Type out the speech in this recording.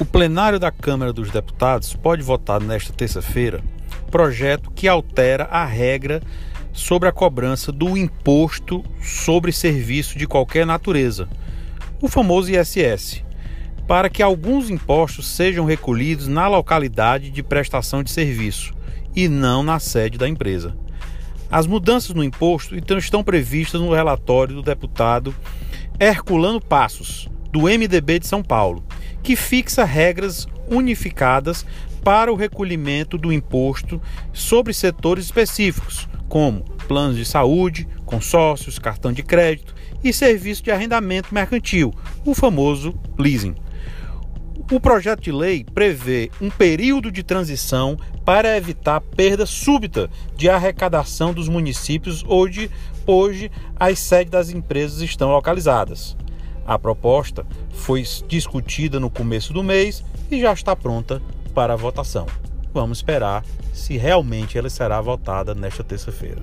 O plenário da Câmara dos Deputados pode votar nesta terça-feira projeto que altera a regra sobre a cobrança do imposto sobre serviço de qualquer natureza, o famoso ISS, para que alguns impostos sejam recolhidos na localidade de prestação de serviço e não na sede da empresa. As mudanças no imposto então estão previstas no relatório do deputado Herculano Passos, do MDB de São Paulo, que fixa regras unificadas para o recolhimento do imposto sobre setores específicos, como planos de saúde, consórcios, cartão de crédito e serviço de arrendamento mercantil, o famoso leasing. O projeto de lei prevê um período de transição para evitar perda súbita de arrecadação dos municípios onde hoje as sedes das empresas estão localizadas. A proposta foi discutida no começo do mês e já está pronta para votação. Vamos esperar se realmente ela será votada nesta terça-feira.